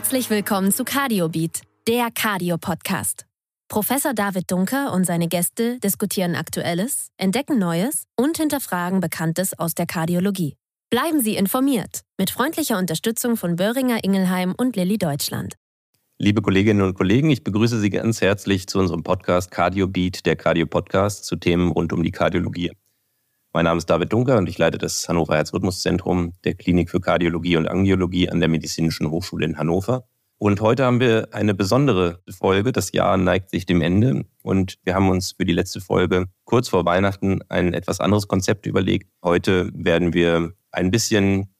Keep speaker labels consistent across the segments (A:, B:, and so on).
A: Herzlich willkommen zu CardioBeat, der Cardio-Podcast. Professor David Dunker und seine Gäste diskutieren Aktuelles, entdecken Neues und hinterfragen Bekanntes aus der Kardiologie. Bleiben Sie informiert mit freundlicher Unterstützung von Böhringer Ingelheim und Lilly Deutschland.
B: Liebe Kolleginnen und Kollegen, ich begrüße Sie ganz herzlich zu unserem Podcast CardioBeat, der Cardio-Podcast zu Themen rund um die Kardiologie. Mein Name ist David Dunker und ich leite das Hannover Herzrhythmuszentrum der Klinik für Kardiologie und Angiologie an der Medizinischen Hochschule in Hannover. Und heute haben wir eine besondere Folge. Das Jahr neigt sich dem Ende und wir haben uns für die letzte Folge kurz vor Weihnachten ein etwas anderes Konzept überlegt. Heute werden wir ein bisschen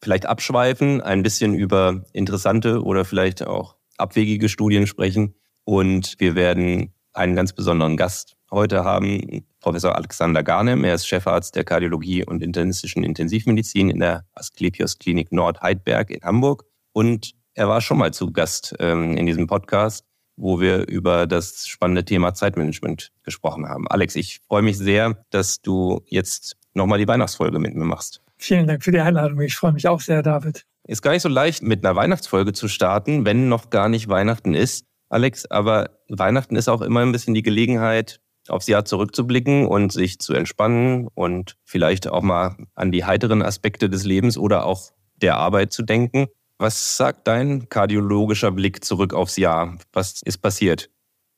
B: vielleicht abschweifen, ein bisschen über interessante oder vielleicht auch abwegige Studien sprechen und wir werden einen ganz besonderen Gast heute haben, Professor Alexander Garnem. Er ist Chefarzt der Kardiologie und internistischen Intensivmedizin in der Asklepios Klinik Nord-Heidberg in Hamburg. Und er war schon mal zu Gast ähm, in diesem Podcast, wo wir über das spannende Thema Zeitmanagement gesprochen haben. Alex, ich freue mich sehr, dass du jetzt nochmal die Weihnachtsfolge mit mir machst.
C: Vielen Dank für die Einladung. Ich freue mich auch sehr, David.
B: Ist gar nicht so leicht, mit einer Weihnachtsfolge zu starten, wenn noch gar nicht Weihnachten ist. Alex, aber Weihnachten ist auch immer ein bisschen die Gelegenheit, aufs Jahr zurückzublicken und sich zu entspannen und vielleicht auch mal an die heiteren Aspekte des Lebens oder auch der Arbeit zu denken. Was sagt dein kardiologischer Blick zurück aufs Jahr? Was ist passiert?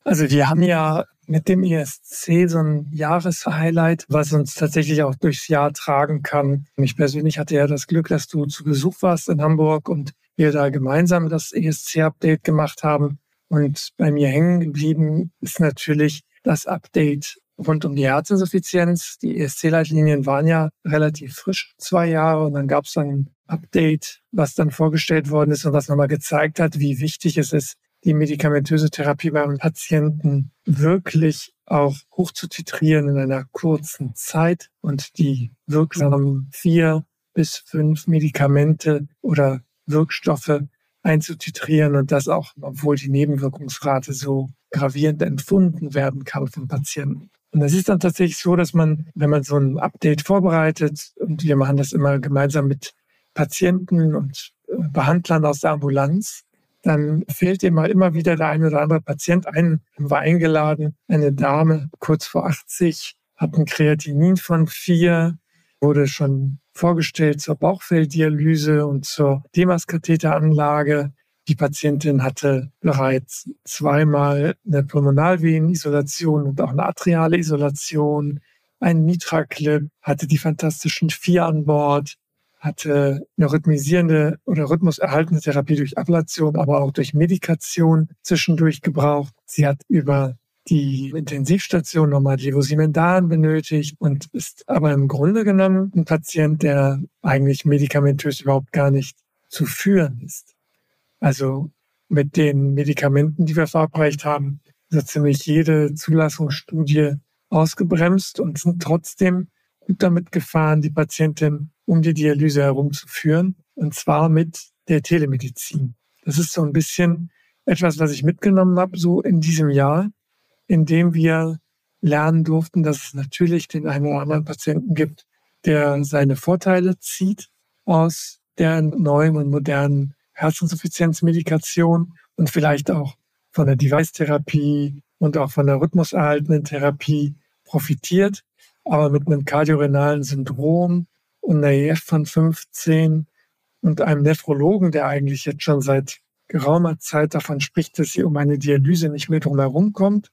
C: Also wir haben ja mit dem ESC so ein Jahreshighlight, was uns tatsächlich auch durchs Jahr tragen kann. Ich persönlich hatte ja das Glück, dass du zu Besuch warst in Hamburg und wir da gemeinsam das ESC-Update gemacht haben. Und bei mir hängen geblieben ist natürlich das Update rund um die Herzinsuffizienz. Die ESC-Leitlinien waren ja relativ frisch, zwei Jahre, und dann gab es ein Update, was dann vorgestellt worden ist und was nochmal gezeigt hat, wie wichtig es ist, die medikamentöse Therapie beim Patienten wirklich auch hoch zu titrieren in einer kurzen Zeit und die wirksamen vier bis fünf Medikamente oder Wirkstoffe einzutitrieren und das auch, obwohl die Nebenwirkungsrate so gravierend empfunden werden kann vom Patienten. Und es ist dann tatsächlich so, dass man, wenn man so ein Update vorbereitet, und wir machen das immer gemeinsam mit Patienten und äh, Behandlern aus der Ambulanz, dann fehlt immer immer wieder der eine oder andere Patient ein. War eingeladen, eine Dame kurz vor 80, hat ein Kreatinin von vier, wurde schon vorgestellt zur Bauchfelddialyse und zur Demaskatheteranlage. Die Patientin hatte bereits zweimal eine Pulmonalvenenisolation und auch eine atriale Isolation, einen Nitraclip, hatte die fantastischen vier an Bord, hatte eine rhythmisierende oder rhythmuserhaltende Therapie durch Ablation, aber auch durch Medikation zwischendurch gebraucht. Sie hat über die Intensivstation nochmal Levosimendan benötigt und ist aber im Grunde genommen ein Patient, der eigentlich medikamentös überhaupt gar nicht zu führen ist. Also mit den Medikamenten, die wir verabreicht haben, ist ziemlich jede Zulassungsstudie ausgebremst und sind trotzdem gut damit gefahren, die Patientin um die Dialyse herumzuführen, und zwar mit der Telemedizin. Das ist so ein bisschen etwas, was ich mitgenommen habe, so in diesem Jahr, indem wir lernen durften, dass es natürlich den einen oder anderen Patienten gibt, der seine Vorteile zieht aus der neuen und modernen Herzinsuffizienzmedikation und vielleicht auch von der Device-Therapie und auch von der rhythmuserhaltenden Therapie profitiert, aber mit einem kardiorenalen Syndrom und einer EF von 15 und einem Nephrologen, der eigentlich jetzt schon seit geraumer Zeit davon spricht, dass sie um eine Dialyse nicht mehr drumherum kommt,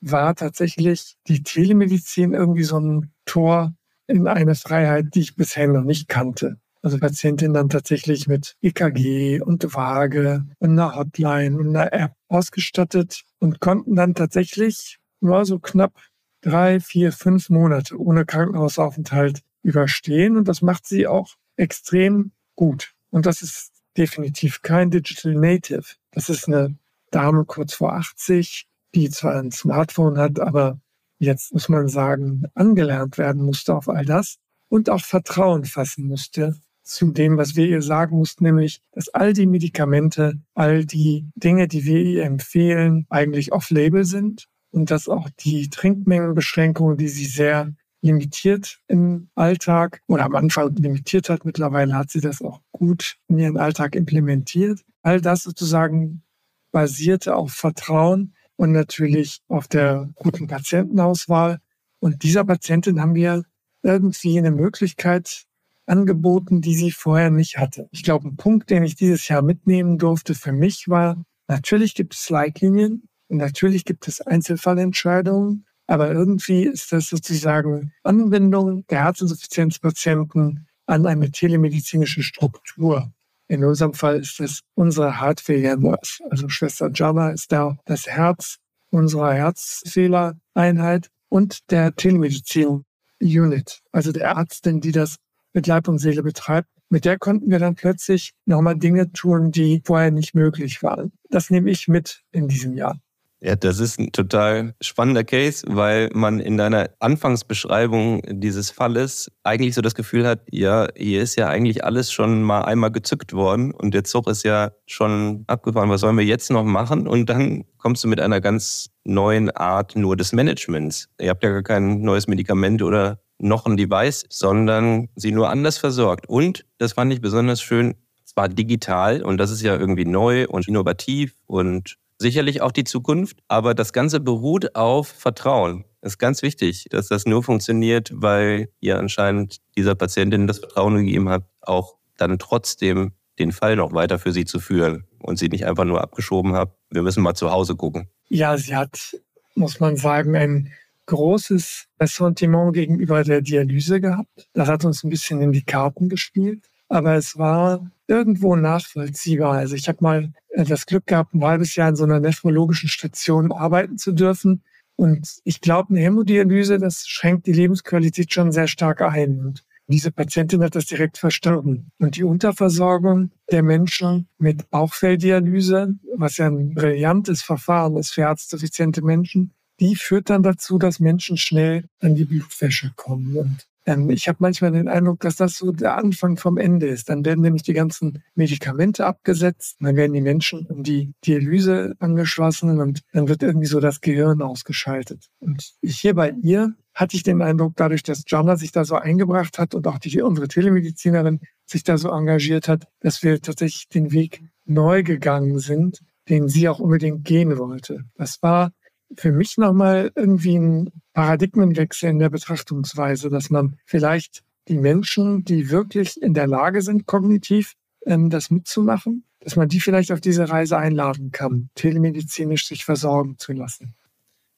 C: war tatsächlich die Telemedizin irgendwie so ein Tor in eine Freiheit, die ich bisher noch nicht kannte. Also Patientinnen dann tatsächlich mit EKG und Waage und einer Hotline und einer App ausgestattet und konnten dann tatsächlich nur so knapp drei, vier, fünf Monate ohne Krankenhausaufenthalt überstehen. Und das macht sie auch extrem gut. Und das ist definitiv kein Digital Native. Das ist eine Dame kurz vor 80, die zwar ein Smartphone hat, aber jetzt muss man sagen, angelernt werden musste auf all das und auch Vertrauen fassen musste zu dem, was wir ihr sagen mussten, nämlich, dass all die Medikamente, all die Dinge, die wir ihr empfehlen, eigentlich off-label sind und dass auch die Trinkmengenbeschränkungen, die sie sehr limitiert im Alltag oder am Anfang limitiert hat. Mittlerweile hat sie das auch gut in ihren Alltag implementiert. All das sozusagen basierte auf Vertrauen und natürlich auf der guten Patientenauswahl. Und dieser Patientin haben wir irgendwie eine Möglichkeit angeboten, die sie vorher nicht hatte. Ich glaube, ein Punkt, den ich dieses Jahr mitnehmen durfte für mich war, natürlich gibt es Leitlinien und natürlich gibt es Einzelfallentscheidungen, aber irgendwie ist das sozusagen Anwendung der Herzinsuffizienzpatienten an eine telemedizinische Struktur. In unserem Fall ist das unsere Heart-Failure-Nurse. Also Schwester Jana ist da das Herz unserer Herzfehlereinheit und der Telemedizin-Unit, also der Ärztin, die das mit Leib und Seele betreibt. Mit der konnten wir dann plötzlich nochmal Dinge tun, die vorher nicht möglich waren. Das nehme ich mit in diesem Jahr.
B: Ja, das ist ein total spannender Case, weil man in deiner Anfangsbeschreibung dieses Falles eigentlich so das Gefühl hat, ja, hier ist ja eigentlich alles schon mal einmal gezückt worden und der Zug ist ja schon abgefahren. Was sollen wir jetzt noch machen? Und dann kommst du mit einer ganz neuen Art nur des Managements. Ihr habt ja gar kein neues Medikament oder noch ein Device, sondern sie nur anders versorgt. Und, das fand ich besonders schön, es war digital und das ist ja irgendwie neu und innovativ und sicherlich auch die Zukunft, aber das Ganze beruht auf Vertrauen. Das ist ganz wichtig, dass das nur funktioniert, weil ihr anscheinend dieser Patientin das Vertrauen gegeben habt, auch dann trotzdem den Fall noch weiter für sie zu führen und sie nicht einfach nur abgeschoben habt, wir müssen mal zu Hause gucken.
C: Ja, sie hat, muss man sagen, ein großes Ressentiment gegenüber der Dialyse gehabt. Das hat uns ein bisschen in die Karten gespielt aber es war irgendwo nachvollziehbar. Also ich habe mal äh, das Glück gehabt, ein halbes Jahr in so einer nephrologischen Station arbeiten zu dürfen. Und ich glaube, eine Hämodialyse, das schränkt die Lebensqualität schon sehr stark ein. Und diese Patientin hat das direkt verstanden. Und die Unterversorgung der Menschen mit Bauchfelldialyse, was ja ein brillantes Verfahren ist für herzdefiziente Menschen, die führt dann dazu, dass Menschen schnell an die Blutwäsche kommen. Und ähm, ich habe manchmal den Eindruck, dass das so der Anfang vom Ende ist. Dann werden nämlich die ganzen Medikamente abgesetzt, dann werden die Menschen um die Dialyse angeschlossen und dann wird irgendwie so das Gehirn ausgeschaltet. Und hier bei ihr hatte ich den Eindruck, dadurch, dass Jana sich da so eingebracht hat und auch die, unsere Telemedizinerin sich da so engagiert hat, dass wir tatsächlich den Weg neu gegangen sind, den sie auch unbedingt gehen wollte. Das war für mich nochmal irgendwie ein Paradigmenwechsel in der Betrachtungsweise, dass man vielleicht die Menschen, die wirklich in der Lage sind, kognitiv ähm, das mitzumachen, dass man die vielleicht auf diese Reise einladen kann, telemedizinisch sich versorgen zu lassen.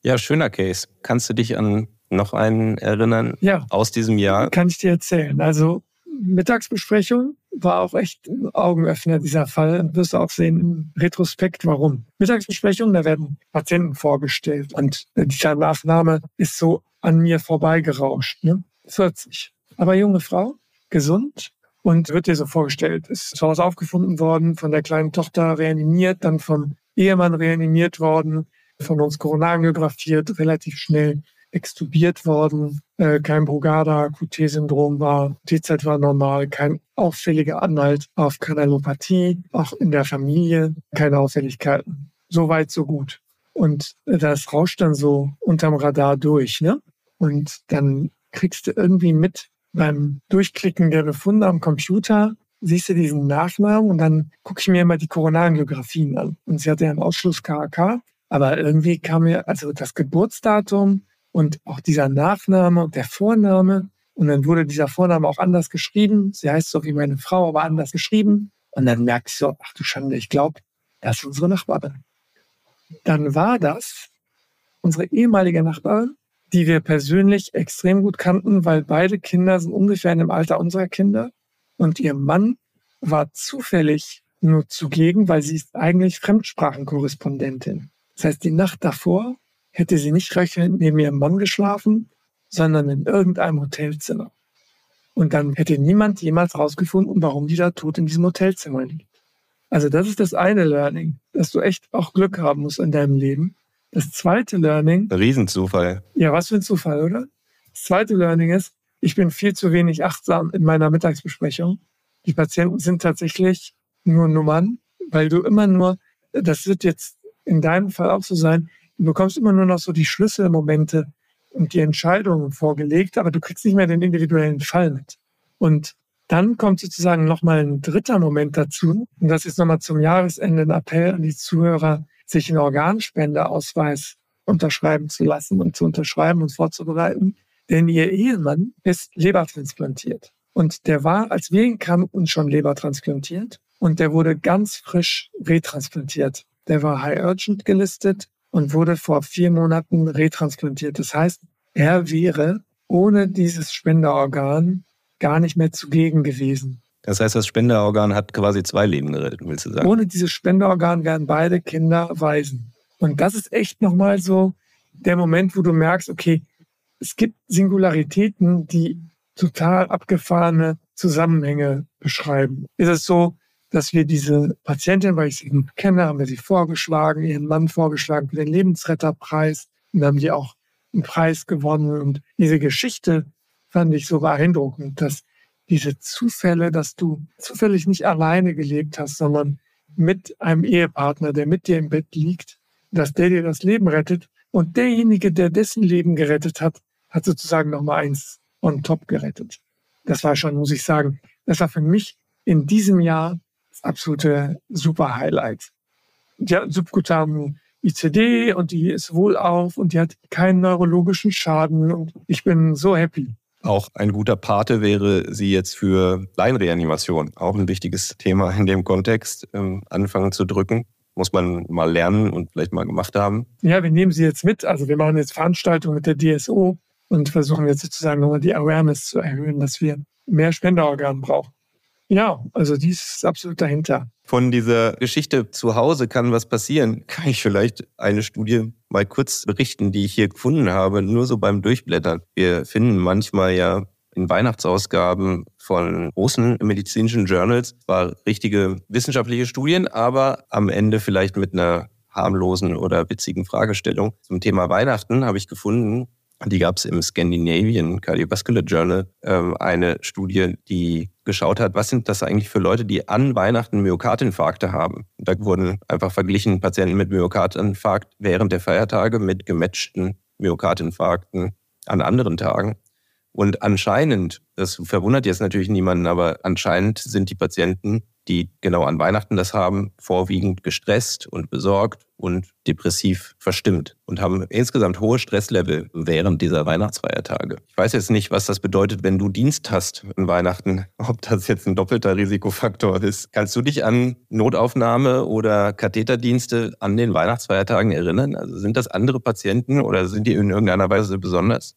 B: Ja, schöner Case. Kannst du dich an noch einen erinnern
C: ja,
B: aus diesem Jahr?
C: Kann ich dir erzählen. Also Mittagsbesprechung war auch echt ein Augenöffner, dieser Fall. Wirst du auch sehen im Retrospekt, warum. Mittagsbesprechung, da werden Patienten vorgestellt. Und dieser Nachname ist so an mir vorbeigerauscht. Ne? 40. Aber junge Frau, gesund, und wird dir so vorgestellt, ist zu Hause aufgefunden worden, von der kleinen Tochter reanimiert, dann vom Ehemann reanimiert worden, von uns koronarangiografiert, relativ schnell extubiert worden, äh, kein Brugada-QT-Syndrom war, T-Zelt war normal, kein auffälliger Anhalt auf Kanalopathie, auch in der Familie keine Auffälligkeiten. So weit, so gut. Und das rauscht dann so unterm Radar durch, ne? Und dann kriegst du irgendwie mit beim Durchklicken der Befunde am Computer, siehst du diesen Nachnamen und dann gucke ich mir immer die Koronarangiographien an. Und sie hatte ja einen Ausschluss KAK, aber irgendwie kam mir, also das Geburtsdatum und auch dieser Nachname und der Vorname. Und dann wurde dieser Vorname auch anders geschrieben. Sie heißt so wie meine Frau, aber anders geschrieben. Und dann ich so, ach du Schande, ich glaube, das ist unsere Nachbarin. Dann war das unsere ehemalige Nachbarin, die wir persönlich extrem gut kannten, weil beide Kinder sind ungefähr in dem Alter unserer Kinder. Und ihr Mann war zufällig nur zugegen, weil sie ist eigentlich Fremdsprachenkorrespondentin. Das heißt, die Nacht davor hätte sie nicht rechnen neben ihrem Mann geschlafen, sondern in irgendeinem Hotelzimmer. Und dann hätte niemand jemals rausgefunden, warum die da tot in diesem Hotelzimmer liegt. Also das ist das eine Learning, dass du echt auch Glück haben musst in deinem Leben. Das zweite Learning.
B: Riesenzufall.
C: Ja, was für ein Zufall, oder? Das zweite Learning ist, ich bin viel zu wenig achtsam in meiner Mittagsbesprechung. Die Patienten sind tatsächlich nur Nummern, weil du immer nur, das wird jetzt in deinem Fall auch so sein, Du bekommst immer nur noch so die Schlüsselmomente und die Entscheidungen vorgelegt, aber du kriegst nicht mehr den individuellen Fall mit. Und dann kommt sozusagen nochmal ein dritter Moment dazu. Und das ist nochmal zum Jahresende ein Appell an die Zuhörer, sich einen Organspendeausweis unterschreiben zu lassen und zu unterschreiben und vorzubereiten. Denn ihr Ehemann ist lebertransplantiert. Und der war, als wir ihn kannten, schon lebertransplantiert. Und der wurde ganz frisch retransplantiert. Der war High Urgent gelistet und wurde vor vier Monaten retransplantiert. Das heißt, er wäre ohne dieses Spenderorgan gar nicht mehr zugegen gewesen.
B: Das heißt, das Spenderorgan hat quasi zwei Leben gerettet, willst du sagen?
C: Ohne dieses Spenderorgan wären beide Kinder Waisen. Und das ist echt nochmal so der Moment, wo du merkst, okay, es gibt Singularitäten, die total abgefahrene Zusammenhänge beschreiben. Ist es so, dass wir diese Patientin, weil ich sie kenne, haben wir sie vorgeschlagen, ihren Mann vorgeschlagen für den Lebensretterpreis. Und haben die auch einen Preis gewonnen. Und diese Geschichte fand ich so beeindruckend, dass diese Zufälle, dass du zufällig nicht alleine gelebt hast, sondern mit einem Ehepartner, der mit dir im Bett liegt, dass der dir das Leben rettet. Und derjenige, der dessen Leben gerettet hat, hat sozusagen nochmal eins on top gerettet. Das war schon, muss ich sagen, das war für mich in diesem Jahr das absolute super Highlight. Die hat subkutanen ICD und die ist wohlauf und die hat keinen neurologischen Schaden und ich bin so happy.
B: Auch ein guter Pate wäre sie jetzt für Leinreanimation. Auch ein wichtiges Thema in dem Kontext. Ähm, anfangen zu drücken. Muss man mal lernen und vielleicht mal gemacht haben.
C: Ja, wir nehmen sie jetzt mit. Also wir machen jetzt Veranstaltungen mit der DSO und versuchen jetzt sozusagen nochmal die Awareness zu erhöhen, dass wir mehr Spenderorgane brauchen. Ja, also die ist absolut dahinter.
B: Von dieser Geschichte zu Hause kann was passieren. Kann ich vielleicht eine Studie mal kurz berichten, die ich hier gefunden habe, nur so beim Durchblättern. Wir finden manchmal ja in Weihnachtsausgaben von großen medizinischen Journals zwar richtige wissenschaftliche Studien, aber am Ende vielleicht mit einer harmlosen oder witzigen Fragestellung. Zum Thema Weihnachten habe ich gefunden, die gab es im Scandinavian Cardiovascular Journal, äh, eine Studie, die geschaut hat, was sind das eigentlich für Leute, die an Weihnachten Myokardinfarkte haben. Da wurden einfach verglichen Patienten mit Myokardinfarkt während der Feiertage mit gematchten Myokardinfarkten an anderen Tagen. Und anscheinend, das verwundert jetzt natürlich niemanden, aber anscheinend sind die Patienten die genau an Weihnachten das haben, vorwiegend gestresst und besorgt und depressiv verstimmt und haben insgesamt hohe Stresslevel während dieser Weihnachtsfeiertage. Ich weiß jetzt nicht, was das bedeutet, wenn du Dienst hast an Weihnachten, ob das jetzt ein doppelter Risikofaktor ist. Kannst du dich an Notaufnahme oder Katheterdienste an den Weihnachtsfeiertagen erinnern? Also sind das andere Patienten oder sind die in irgendeiner Weise besonders?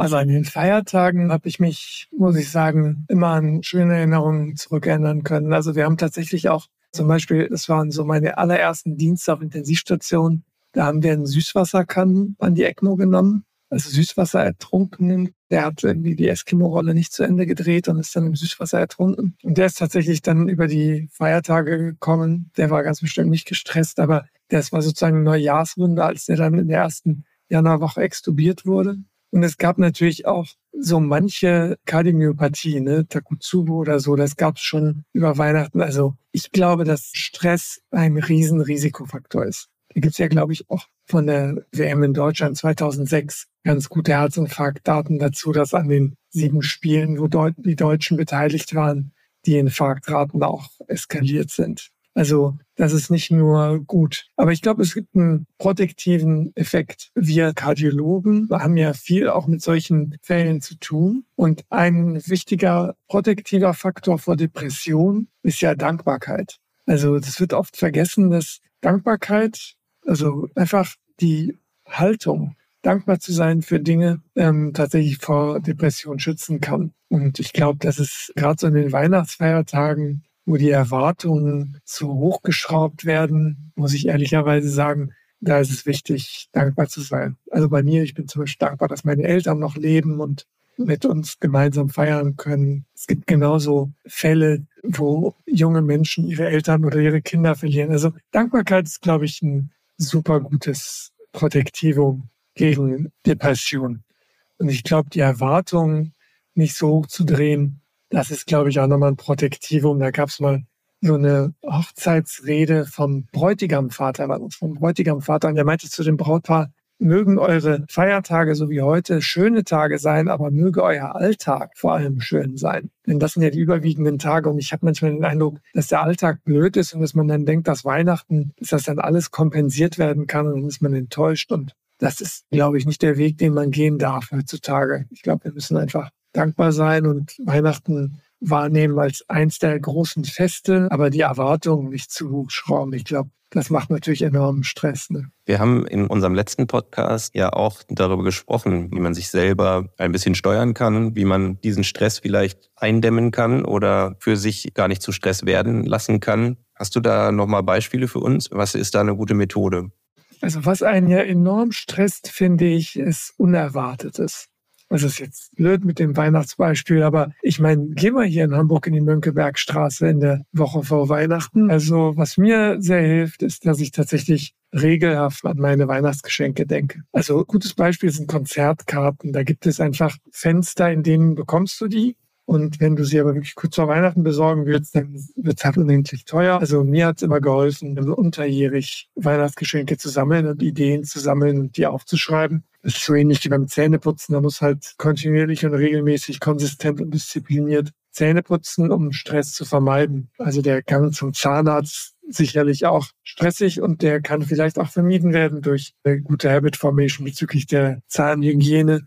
C: Also an den Feiertagen habe ich mich, muss ich sagen, immer an schöne Erinnerungen zurückerinnern können. Also wir haben tatsächlich auch zum Beispiel, das waren so meine allerersten Dienste auf Intensivstation, da haben wir einen Süßwasserkannen an die ECMO genommen, also Süßwasser ertrunken. Der hat irgendwie die Eskimo-Rolle nicht zu Ende gedreht und ist dann im Süßwasser ertrunken. Und der ist tatsächlich dann über die Feiertage gekommen. Der war ganz bestimmt nicht gestresst, aber das war sozusagen eine Neujahrsrunde, als der dann in der ersten Januarwoche extubiert wurde. Und es gab natürlich auch so manche Kardiomyopathie, ne, Takotsubo oder so, das gab es schon über Weihnachten. Also ich glaube, dass Stress ein Riesenrisikofaktor ist. Da gibt's ja, glaube ich, auch von der WM in Deutschland 2006 ganz gute Herzinfarktdaten dazu, dass an den sieben Spielen, wo die Deutschen beteiligt waren, die Infarktraten auch eskaliert sind. Also das ist nicht nur gut. Aber ich glaube, es gibt einen protektiven Effekt. Wir Kardiologen haben ja viel auch mit solchen Fällen zu tun. Und ein wichtiger protektiver Faktor vor Depression ist ja Dankbarkeit. Also das wird oft vergessen, dass Dankbarkeit, also einfach die Haltung, dankbar zu sein für Dinge, ähm, tatsächlich vor Depression schützen kann. Und ich glaube, dass es gerade so in den Weihnachtsfeiertagen wo die Erwartungen zu hoch geschraubt werden, muss ich ehrlicherweise sagen, da ist es wichtig, dankbar zu sein. Also bei mir, ich bin zum Beispiel dankbar, dass meine Eltern noch leben und mit uns gemeinsam feiern können. Es gibt genauso Fälle, wo junge Menschen ihre Eltern oder ihre Kinder verlieren. Also Dankbarkeit ist, glaube ich, ein super gutes Protektivum gegen Depression. Und ich glaube, die Erwartungen nicht so hoch zu drehen, das ist, glaube ich, auch nochmal ein Protektivum. Da gab es mal so eine Hochzeitsrede vom Bräutigamvater, vom Bräutigamvater. Und der meinte zu dem Brautpaar, mögen eure Feiertage so wie heute schöne Tage sein, aber möge euer Alltag vor allem schön sein. Denn das sind ja die überwiegenden Tage und ich habe manchmal den Eindruck, dass der Alltag blöd ist und dass man dann denkt, dass Weihnachten, dass das dann alles kompensiert werden kann und dann ist man enttäuscht und das ist, glaube ich, nicht der Weg, den man gehen darf heutzutage. Ich glaube, wir müssen einfach dankbar sein und Weihnachten wahrnehmen als eins der großen Feste, aber die Erwartungen nicht zu hoch schrauben. Ich glaube, das macht natürlich enormen Stress. Ne?
B: Wir haben in unserem letzten Podcast ja auch darüber gesprochen, wie man sich selber ein bisschen steuern kann, wie man diesen Stress vielleicht eindämmen kann oder für sich gar nicht zu Stress werden lassen kann. Hast du da nochmal Beispiele für uns? Was ist da eine gute Methode?
C: Also was einen ja enorm stresst, finde ich, ist Unerwartetes. Das ist jetzt blöd mit dem Weihnachtsbeispiel, aber ich meine, gehen wir hier in Hamburg in die Mönckebergstraße in der Woche vor Weihnachten. Also was mir sehr hilft, ist, dass ich tatsächlich regelhaft an meine Weihnachtsgeschenke denke. Also gutes Beispiel sind Konzertkarten. Da gibt es einfach Fenster, in denen bekommst du die und wenn du sie aber wirklich kurz vor Weihnachten besorgen willst, dann wird es halt unendlich teuer. Also mir hat es immer geholfen, unterjährig Weihnachtsgeschenke zu sammeln und Ideen zu sammeln und die aufzuschreiben. Das ist so ähnlich wie beim Zähneputzen. Da muss halt kontinuierlich und regelmäßig, konsistent und diszipliniert Zähne putzen, um Stress zu vermeiden. Also der Gang zum Zahnarzt sicherlich auch stressig und der kann vielleicht auch vermieden werden durch eine gute Habit Formation bezüglich der Zahnhygiene.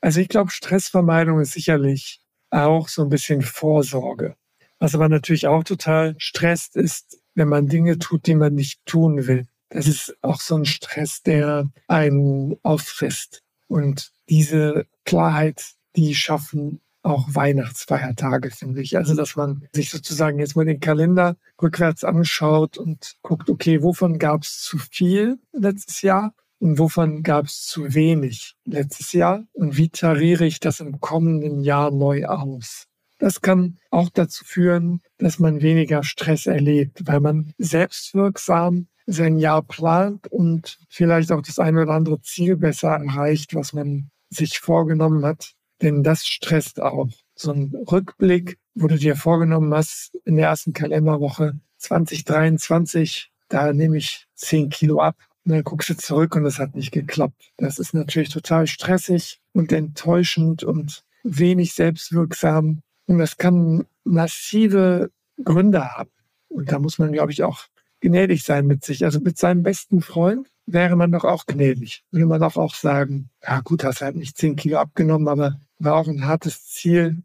C: Also ich glaube, Stressvermeidung ist sicherlich auch so ein bisschen Vorsorge. Was aber natürlich auch total stresst, ist, wenn man Dinge tut, die man nicht tun will. Das ist auch so ein Stress, der einen auffrisst. Und diese Klarheit, die schaffen auch Weihnachtsfeiertage, finde ich. Also, dass man sich sozusagen jetzt mal den Kalender rückwärts anschaut und guckt, okay, wovon gab es zu viel letztes Jahr und wovon gab es zu wenig letztes Jahr und wie tariere ich das im kommenden Jahr neu aus. Das kann auch dazu führen, dass man weniger Stress erlebt, weil man selbstwirksam sein Jahr plant und vielleicht auch das eine oder andere Ziel besser erreicht, was man sich vorgenommen hat. Denn das stresst auch. So ein Rückblick, wo du dir vorgenommen hast, in der ersten Kalenderwoche 2023, da nehme ich 10 Kilo ab und dann guckst du zurück und es hat nicht geklappt. Das ist natürlich total stressig und enttäuschend und wenig selbstwirksam. Und das kann massive Gründe haben. Und da muss man, glaube ich, auch gnädig sein mit sich. Also mit seinem besten Freund wäre man doch auch gnädig. Würde man doch auch sagen, ja gut, hast halt nicht zehn Kilo abgenommen, aber war auch ein hartes Ziel.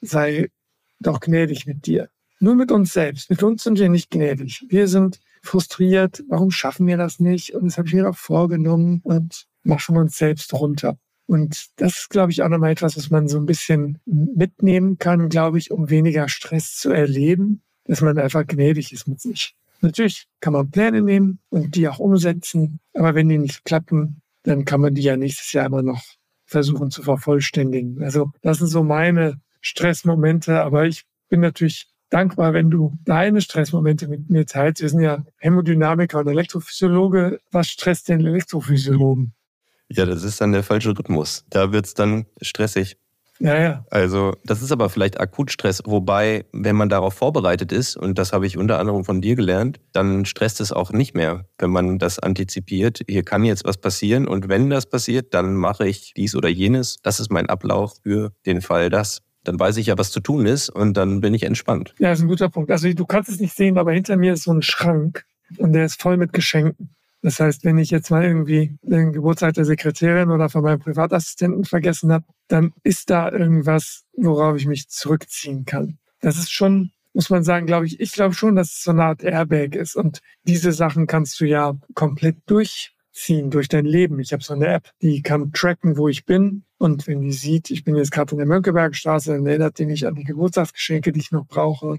C: Sei doch gnädig mit dir. Nur mit uns selbst. Mit uns sind wir nicht gnädig. Wir sind frustriert, warum schaffen wir das nicht? Und das habe ich mir auch vorgenommen und machen uns selbst runter. Und das ist, glaube ich, auch nochmal etwas, was man so ein bisschen mitnehmen kann, glaube ich, um weniger Stress zu erleben, dass man einfach gnädig ist mit sich. Natürlich kann man Pläne nehmen und die auch umsetzen, aber wenn die nicht klappen, dann kann man die ja nächstes Jahr immer noch versuchen zu vervollständigen. Also das sind so meine Stressmomente, aber ich bin natürlich dankbar, wenn du deine Stressmomente mit mir teilst. Wir sind ja Hämodynamiker und Elektrophysiologe. Was stresst den Elektrophysiologen?
B: Ja, das ist dann der falsche Rhythmus. Da wird es dann stressig.
C: Ja, ja.
B: Also, das ist aber vielleicht Akutstress, wobei, wenn man darauf vorbereitet ist, und das habe ich unter anderem von dir gelernt, dann stresst es auch nicht mehr, wenn man das antizipiert. Hier kann jetzt was passieren und wenn das passiert, dann mache ich dies oder jenes. Das ist mein Ablauf für den Fall das dann weiß ich ja, was zu tun ist und dann bin ich entspannt.
C: Ja, das ist ein guter Punkt. Also du kannst es nicht sehen, aber hinter mir ist so ein Schrank und der ist voll mit Geschenken. Das heißt, wenn ich jetzt mal irgendwie den Geburtstag der Sekretärin oder von meinem Privatassistenten vergessen habe, dann ist da irgendwas, worauf ich mich zurückziehen kann. Das ist schon, muss man sagen, glaube ich, ich glaube schon, dass es so eine Art Airbag ist. Und diese Sachen kannst du ja komplett durchziehen durch dein Leben. Ich habe so eine App, die kann tracken, wo ich bin und wenn die sieht, ich bin jetzt gerade in der Mönckebergstraße, dann erinnert die mich an die Geburtstagsgeschenke, die ich noch brauche.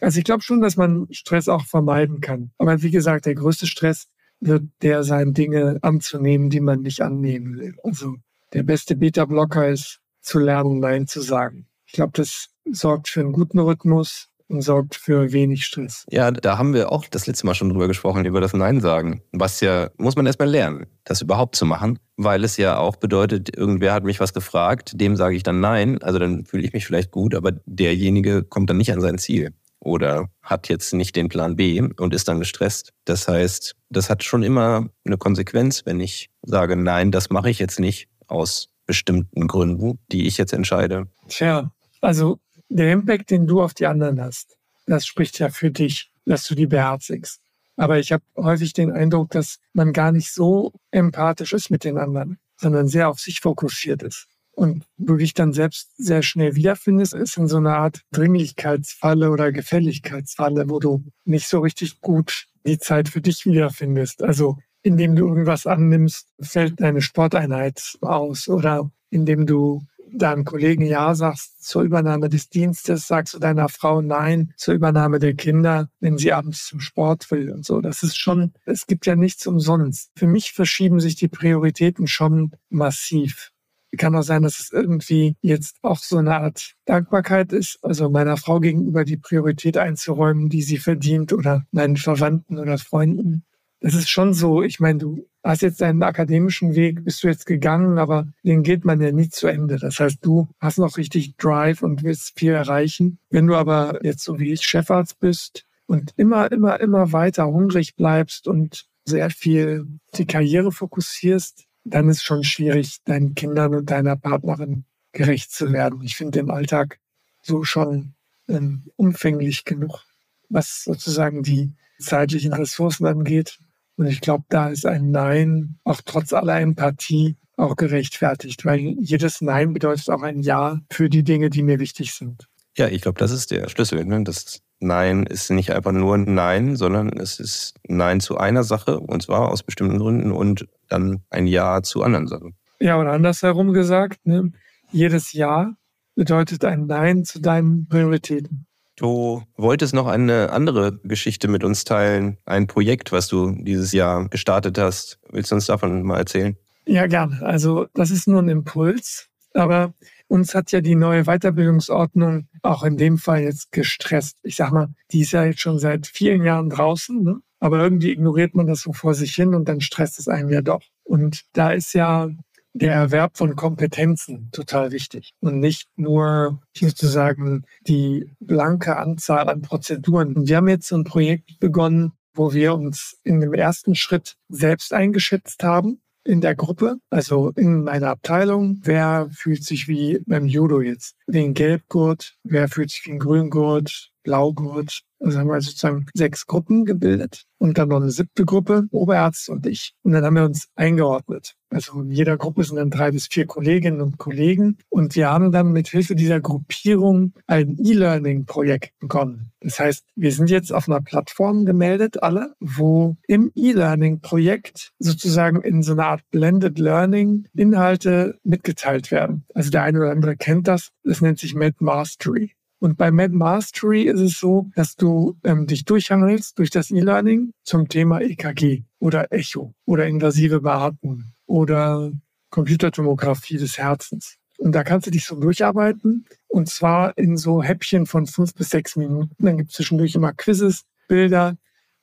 C: Also ich glaube schon, dass man Stress auch vermeiden kann. Aber wie gesagt, der größte Stress wird der sein, Dinge anzunehmen, die man nicht annehmen will. Also der beste Beta-Blocker ist zu lernen, Nein zu sagen. Ich glaube, das sorgt für einen guten Rhythmus, und sorgt für wenig Stress.
B: Ja, da haben wir auch das letzte Mal schon drüber gesprochen, über das Nein sagen. Was ja, muss man erstmal lernen, das überhaupt zu machen, weil es ja auch bedeutet, irgendwer hat mich was gefragt, dem sage ich dann Nein, also dann fühle ich mich vielleicht gut, aber derjenige kommt dann nicht an sein Ziel. oder hat jetzt nicht den Plan B und ist dann gestresst. Das heißt, das hat schon immer eine Konsequenz, wenn ich sage, nein, das mache ich jetzt nicht aus bestimmten Gründen, die ich jetzt entscheide.
C: Tja, also der Impact, den du auf die anderen hast, das spricht ja für dich, dass du die beherzigst. Aber ich habe häufig den Eindruck, dass man gar nicht so empathisch ist mit den anderen, sondern sehr auf sich fokussiert ist. Und du dich dann selbst sehr schnell wiederfindest, ist in so einer Art Dringlichkeitsfalle oder Gefälligkeitsfalle, wo du nicht so richtig gut die Zeit für dich wiederfindest. Also indem du irgendwas annimmst, fällt deine Sporteinheit aus oder indem du deinem Kollegen Ja sagst zur Übernahme des Dienstes, sagst du deiner Frau Nein zur Übernahme der Kinder, wenn sie abends zum Sport will und so. Das ist schon, es gibt ja nichts umsonst. Für mich verschieben sich die Prioritäten schon massiv. Kann auch sein, dass es irgendwie jetzt auch so eine Art Dankbarkeit ist, also meiner Frau gegenüber die Priorität einzuräumen, die sie verdient oder meinen Verwandten oder Freunden. Das ist schon so. Ich meine, du hast jetzt deinen akademischen Weg, bist du jetzt gegangen, aber den geht man ja nie zu Ende. Das heißt, du hast noch richtig Drive und willst viel erreichen. Wenn du aber jetzt so wie ich Chefarzt bist und immer, immer, immer weiter hungrig bleibst und sehr viel die Karriere fokussierst, dann ist schon schwierig, deinen Kindern und deiner Partnerin gerecht zu werden. Ich finde den Alltag so schon ähm, umfänglich genug, was sozusagen die zeitlichen Ressourcen angeht. Und ich glaube, da ist ein Nein auch trotz aller Empathie auch gerechtfertigt, weil jedes Nein bedeutet auch ein Ja für die Dinge, die mir wichtig sind.
B: Ja, ich glaube, das ist der Schlüssel. Ne? Das Nein ist nicht einfach nur ein Nein, sondern es ist Nein zu einer Sache, und zwar aus bestimmten Gründen, und dann ein Ja zu anderen Sachen.
C: Ja, oder andersherum gesagt, ne? jedes Ja bedeutet ein Nein zu deinen Prioritäten.
B: Du wolltest noch eine andere Geschichte mit uns teilen, ein Projekt, was du dieses Jahr gestartet hast. Willst du uns davon mal erzählen?
C: Ja, gerne. Also das ist nur ein Impuls, aber uns hat ja die neue Weiterbildungsordnung auch in dem Fall jetzt gestresst. Ich sag mal, die ist ja jetzt schon seit vielen Jahren draußen, ne? aber irgendwie ignoriert man das so vor sich hin und dann stresst es einen ja doch. Und da ist ja der Erwerb von Kompetenzen total wichtig und nicht nur sozusagen die blanke Anzahl an Prozeduren. Wir haben jetzt so ein Projekt begonnen, wo wir uns in dem ersten Schritt selbst eingeschätzt haben in der Gruppe, also in meiner Abteilung. Wer fühlt sich wie beim Judo jetzt? Den Gelbgurt, wer fühlt sich wie ein Grüngurt, Blaugurt, also haben wir sozusagen sechs Gruppen gebildet und dann noch eine siebte Gruppe, Oberärzte und ich. Und dann haben wir uns eingeordnet. Also in jeder Gruppe sind dann drei bis vier Kolleginnen und Kollegen. Und wir haben dann mit Hilfe dieser Gruppierung ein E-Learning-Projekt begonnen. Das heißt, wir sind jetzt auf einer Plattform gemeldet, alle, wo im E-Learning-Projekt sozusagen in so einer Art Blended Learning Inhalte mitgeteilt werden. Also der eine oder andere kennt das. Das nennt sich Med Mastery. Und bei Med Mastery ist es so, dass du ähm, dich durchhangelst durch das E-Learning zum Thema EKG oder Echo oder invasive Beatmung oder Computertomographie des Herzens. Und da kannst du dich so durcharbeiten und zwar in so Häppchen von fünf bis sechs Minuten. Dann gibt es zwischendurch immer Quizzes, Bilder,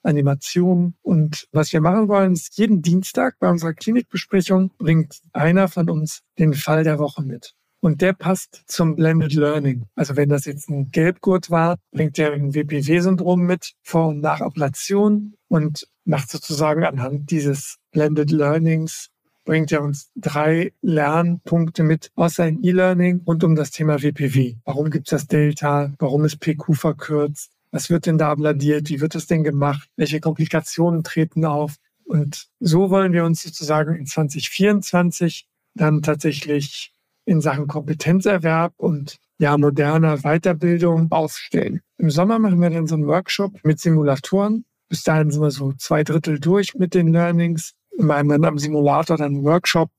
C: Animationen. Und was wir machen wollen, ist jeden Dienstag bei unserer Klinikbesprechung bringt einer von uns den Fall der Woche mit. Und der passt zum Blended Learning. Also wenn das jetzt ein Gelbgurt war, bringt der ein WPW-Syndrom mit, Vor- und Nach-Ablation und macht sozusagen anhand dieses Blended Learnings bringt er uns drei Lernpunkte mit aus seinem E-Learning rund um das Thema WPW. Warum gibt es das Delta? Warum ist PQ verkürzt? Was wird denn da abladiert? Wie wird das denn gemacht? Welche Komplikationen treten auf? Und so wollen wir uns sozusagen in 2024 dann tatsächlich in Sachen Kompetenzerwerb und ja, moderner Weiterbildung aufstellen. Im Sommer machen wir dann so einen Workshop mit Simulatoren. Bis dahin sind wir so zwei Drittel durch mit den Learnings. Machen dann am Simulator dann einen Workshop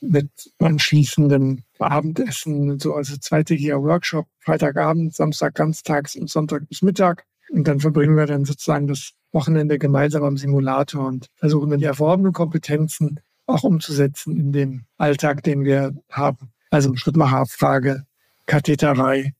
C: mit anschließenden Abendessen, so also zweitägiger Workshop, Freitagabend, Samstag ganztags und Sonntag bis Mittag. Und dann verbringen wir dann sozusagen das Wochenende gemeinsam am Simulator und versuchen dann die erworbenen Kompetenzen auch umzusetzen in den Alltag, den wir haben. Also Schrittmacherabfrage, Katheterei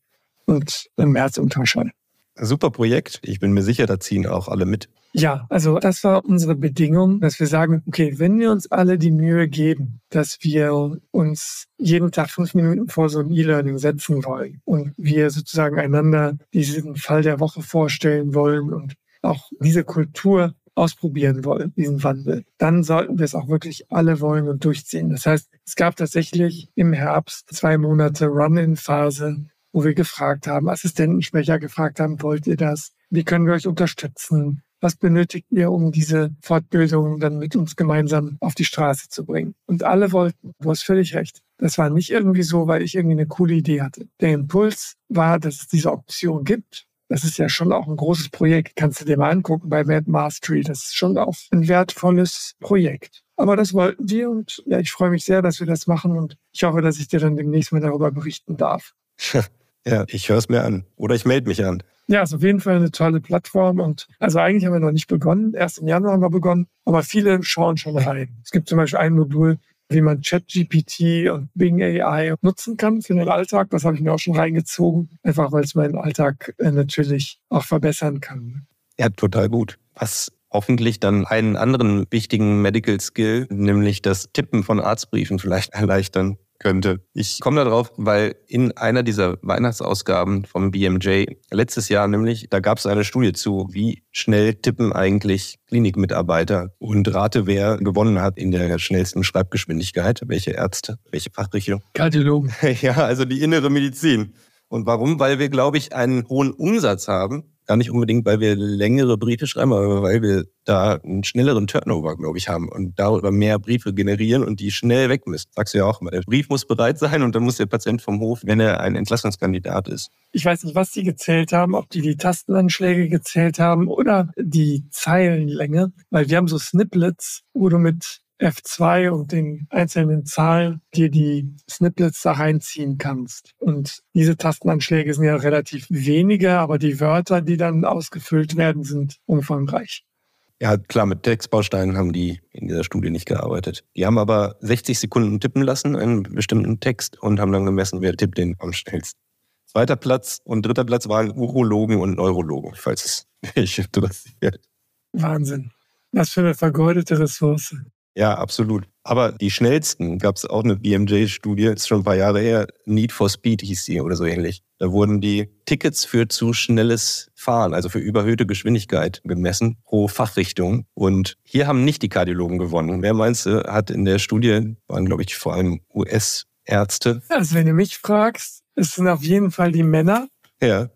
C: und Herzultraschall.
B: Super Projekt. Ich bin mir sicher, da ziehen auch alle mit.
C: Ja, also das war unsere Bedingung, dass wir sagen, okay, wenn wir uns alle die Mühe geben, dass wir uns jeden Tag fünf Minuten vor so ein E-Learning setzen wollen und wir sozusagen einander diesen Fall der Woche vorstellen wollen und auch diese Kultur ausprobieren wollen, diesen Wandel, dann sollten wir es auch wirklich alle wollen und durchziehen. Das heißt, es gab tatsächlich im Herbst zwei Monate Run-in-Phase, wo wir gefragt haben, Assistentensprecher gefragt haben, wollt ihr das? Wie können wir euch unterstützen? Was benötigt ihr, um diese Fortbildung dann mit uns gemeinsam auf die Straße zu bringen? Und alle wollten. Du hast völlig recht. Das war nicht irgendwie so, weil ich irgendwie eine coole Idee hatte. Der Impuls war, dass es diese Option gibt. Das ist ja schon auch ein großes Projekt. Kannst du dir mal angucken bei Mad Mastery. Das ist schon auch ein wertvolles Projekt. Aber das wollten wir und ja, ich freue mich sehr, dass wir das machen und ich hoffe, dass ich dir dann demnächst mal darüber berichten darf.
B: Ja, ich höre es mir an. Oder ich melde mich an.
C: Ja, ist auf jeden Fall eine tolle Plattform. Und also eigentlich haben wir noch nicht begonnen. Erst im Januar haben wir begonnen. Aber viele schauen schon rein. Es gibt zum Beispiel ein Modul, wie man ChatGPT und Bing AI nutzen kann für den Alltag. Das habe ich mir auch schon reingezogen. Einfach weil es meinen Alltag äh, natürlich auch verbessern kann.
B: Ja, total gut. Was hoffentlich dann einen anderen wichtigen Medical Skill, nämlich das Tippen von Arztbriefen vielleicht erleichtern könnte. Ich komme darauf, weil in einer dieser Weihnachtsausgaben vom BMJ letztes Jahr nämlich, da gab es eine Studie zu, wie schnell tippen eigentlich Klinikmitarbeiter und rate, wer gewonnen hat in der schnellsten Schreibgeschwindigkeit, welche Ärzte, welche Fachrichtung.
C: Kardiologen.
B: Ja, also die innere Medizin. Und warum? Weil wir, glaube ich, einen hohen Umsatz haben Gar nicht unbedingt, weil wir längere Briefe schreiben, aber weil wir da einen schnelleren Turnover, glaube ich, haben und darüber mehr Briefe generieren und die schnell weg müssen. Sagst du ja auch immer. Der Brief muss bereit sein und dann muss der Patient vom Hof, wenn er ein Entlassungskandidat ist.
C: Ich weiß nicht, was die gezählt haben, ob die die Tastenanschläge gezählt haben oder die Zeilenlänge, weil wir haben so Snippets, wo du mit F2 und den einzelnen Zahlen dir die Snippets da reinziehen kannst. Und diese Tastenanschläge sind ja relativ wenige, aber die Wörter, die dann ausgefüllt werden, sind umfangreich.
B: Ja, klar, mit Textbausteinen haben die in dieser Studie nicht gearbeitet. Die haben aber 60 Sekunden tippen lassen, einen bestimmten Text, und haben dann gemessen, wer tippt den am schnellsten. Zweiter Platz und dritter Platz waren Urologen und Neurologen, falls es mich interessiert.
C: Wahnsinn. Was für eine vergeudete Ressource.
B: Ja, absolut. Aber die schnellsten gab es auch eine BMJ-Studie, ist schon ein paar Jahre her, Need for Speed hieß die oder so ähnlich. Da wurden die Tickets für zu schnelles Fahren, also für überhöhte Geschwindigkeit gemessen pro Fachrichtung. Und hier haben nicht die Kardiologen gewonnen. Wer meinst du, hat in der Studie, waren glaube ich vor allem US-Ärzte.
C: Also wenn du mich fragst, es sind auf jeden Fall die Männer.
B: Ja.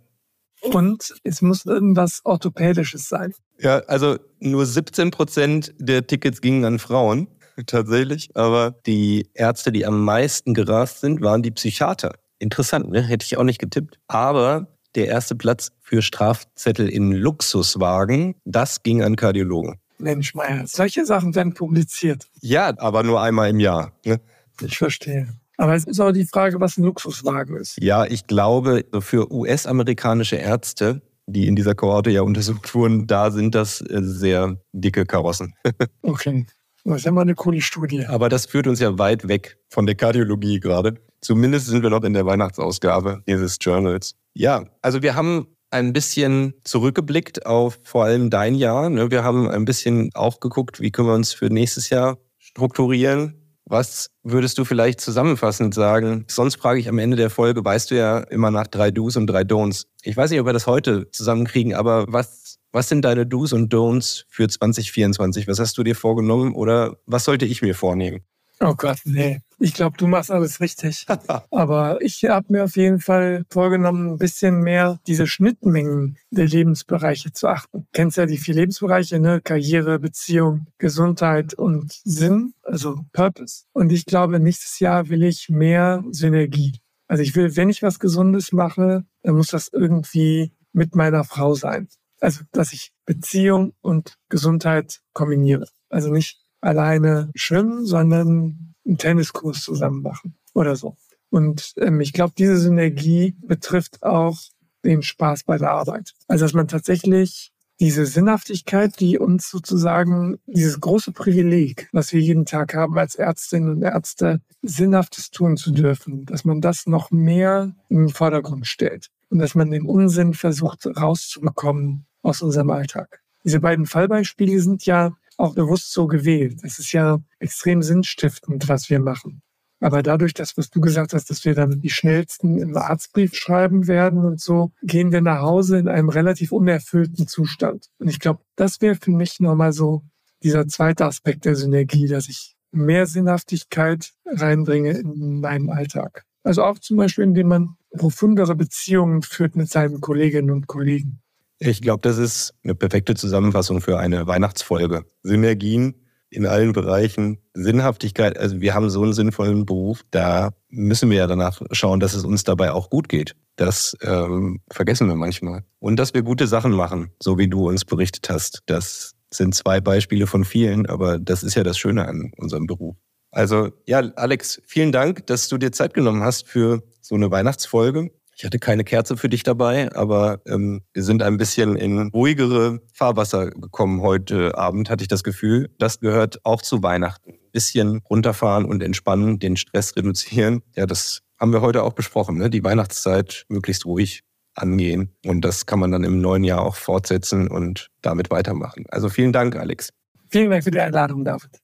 C: Und es muss irgendwas Orthopädisches sein.
B: Ja, also nur 17 Prozent der Tickets gingen an Frauen, tatsächlich. Aber die Ärzte, die am meisten gerast sind, waren die Psychiater. Interessant, ne? Hätte ich auch nicht getippt. Aber der erste Platz für Strafzettel in Luxuswagen, das ging an Kardiologen.
C: Mensch, Meier, solche Sachen werden publiziert.
B: Ja, aber nur einmal im Jahr. Ne?
C: Ich verstehe. Aber es ist auch die Frage, was ein Luxuswagen ist.
B: Ja, ich glaube, für US-amerikanische Ärzte, die in dieser Kohorte ja untersucht wurden, da sind das äh, sehr dicke Karossen.
C: okay. Das ist ja mal eine coole Studie.
B: Aber das führt uns ja weit weg von der Kardiologie gerade. Zumindest sind wir noch in der Weihnachtsausgabe dieses Journals. Ja, also wir haben ein bisschen zurückgeblickt auf vor allem dein Jahr. Ne? Wir haben ein bisschen auch geguckt, wie können wir uns für nächstes Jahr strukturieren. Was würdest du vielleicht zusammenfassend sagen? Sonst frage ich am Ende der Folge, weißt du ja immer nach drei Do's und drei Don'ts. Ich weiß nicht, ob wir das heute zusammenkriegen, aber was, was sind deine Do's und Don'ts für 2024? Was hast du dir vorgenommen oder was sollte ich mir vornehmen?
C: Oh Gott, nee. Ich glaube, du machst alles richtig. Aber ich habe mir auf jeden Fall vorgenommen, ein bisschen mehr diese Schnittmengen der Lebensbereiche zu achten. Du kennst ja die vier Lebensbereiche, ne? Karriere, Beziehung, Gesundheit und Sinn, also Purpose. Und ich glaube, nächstes Jahr will ich mehr Synergie. Also ich will, wenn ich was Gesundes mache, dann muss das irgendwie mit meiner Frau sein. Also, dass ich Beziehung und Gesundheit kombiniere. Also nicht alleine schwimmen, sondern einen Tenniskurs zusammen machen oder so. Und ähm, ich glaube, diese Synergie betrifft auch den Spaß bei der Arbeit. Also dass man tatsächlich diese Sinnhaftigkeit, die uns sozusagen dieses große Privileg, was wir jeden Tag haben als Ärztinnen und Ärzte, Sinnhaftes tun zu dürfen, dass man das noch mehr im Vordergrund stellt und dass man den Unsinn versucht rauszubekommen aus unserem Alltag. Diese beiden Fallbeispiele sind ja auch bewusst so gewählt. Es ist ja extrem sinnstiftend, was wir machen. Aber dadurch, dass, was du gesagt hast, dass wir dann die schnellsten im Arztbrief schreiben werden und so, gehen wir nach Hause in einem relativ unerfüllten Zustand. Und ich glaube, das wäre für mich nochmal so dieser zweite Aspekt der Synergie, dass ich mehr Sinnhaftigkeit reinbringe in meinem Alltag. Also auch zum Beispiel, indem man profundere Beziehungen führt mit seinen Kolleginnen und Kollegen.
B: Ich glaube, das ist eine perfekte Zusammenfassung für eine Weihnachtsfolge. Synergien in allen Bereichen, Sinnhaftigkeit. Also wir haben so einen sinnvollen Beruf, da müssen wir ja danach schauen, dass es uns dabei auch gut geht. Das ähm, vergessen wir manchmal. Und dass wir gute Sachen machen, so wie du uns berichtet hast. Das sind zwei Beispiele von vielen, aber das ist ja das Schöne an unserem Beruf. Also ja, Alex, vielen Dank, dass du dir Zeit genommen hast für so eine Weihnachtsfolge. Ich hatte keine Kerze für dich dabei, aber ähm, wir sind ein bisschen in ruhigere Fahrwasser gekommen heute Abend, hatte ich das Gefühl. Das gehört auch zu Weihnachten. Ein bisschen runterfahren und entspannen, den Stress reduzieren. Ja, das haben wir heute auch besprochen. Ne? Die Weihnachtszeit möglichst ruhig angehen. Und das kann man dann im neuen Jahr auch fortsetzen und damit weitermachen. Also vielen Dank, Alex.
C: Vielen Dank für die Einladung, David.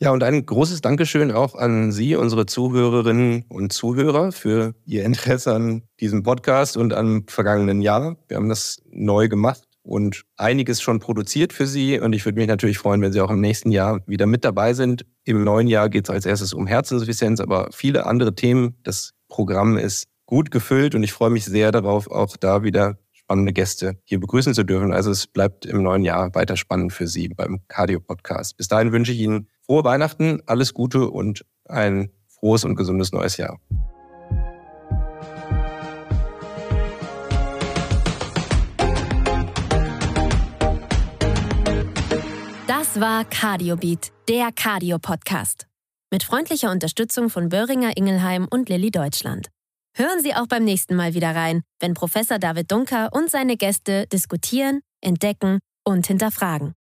B: Ja, und ein großes Dankeschön auch an Sie, unsere Zuhörerinnen und Zuhörer, für Ihr Interesse an diesem Podcast und am vergangenen Jahr. Wir haben das neu gemacht und einiges schon produziert für Sie. Und ich würde mich natürlich freuen, wenn Sie auch im nächsten Jahr wieder mit dabei sind. Im neuen Jahr geht es als erstes um Herzinsuffizienz, aber viele andere Themen. Das Programm ist gut gefüllt und ich freue mich sehr darauf, auch da wieder spannende Gäste hier begrüßen zu dürfen. Also es bleibt im neuen Jahr weiter spannend für Sie beim Cardio Podcast. Bis dahin wünsche ich Ihnen frohe Weihnachten, alles Gute und ein frohes und gesundes neues Jahr.
A: Das war Cardiobeat, der Cardio-Podcast. Mit freundlicher Unterstützung von Böhringer Ingelheim und Lilly Deutschland. Hören Sie auch beim nächsten Mal wieder rein, wenn Professor David Dunker und seine Gäste diskutieren, entdecken und hinterfragen.